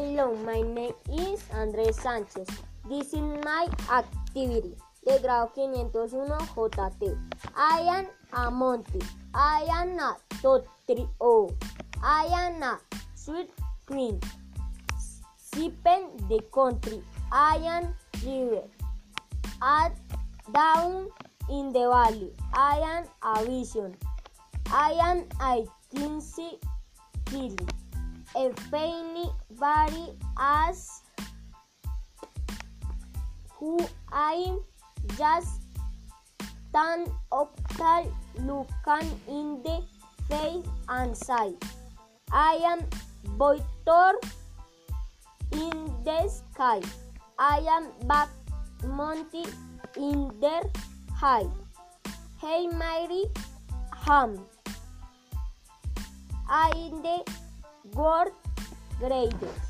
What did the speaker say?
Hello, my name is Andrés Sánchez. This is my activity. De grado 501 JT. I am a monkey. I am a totrio. I am a sweet queen. Sipping the country. I am river. At down in the valley. I am a vision. I am a Kinsey Hill. A funny body as who I'm just stand up tall looking in the face and say I am Boitor in the sky. I am back Monty in the high. Hey Mary Ham. I in the world greatest.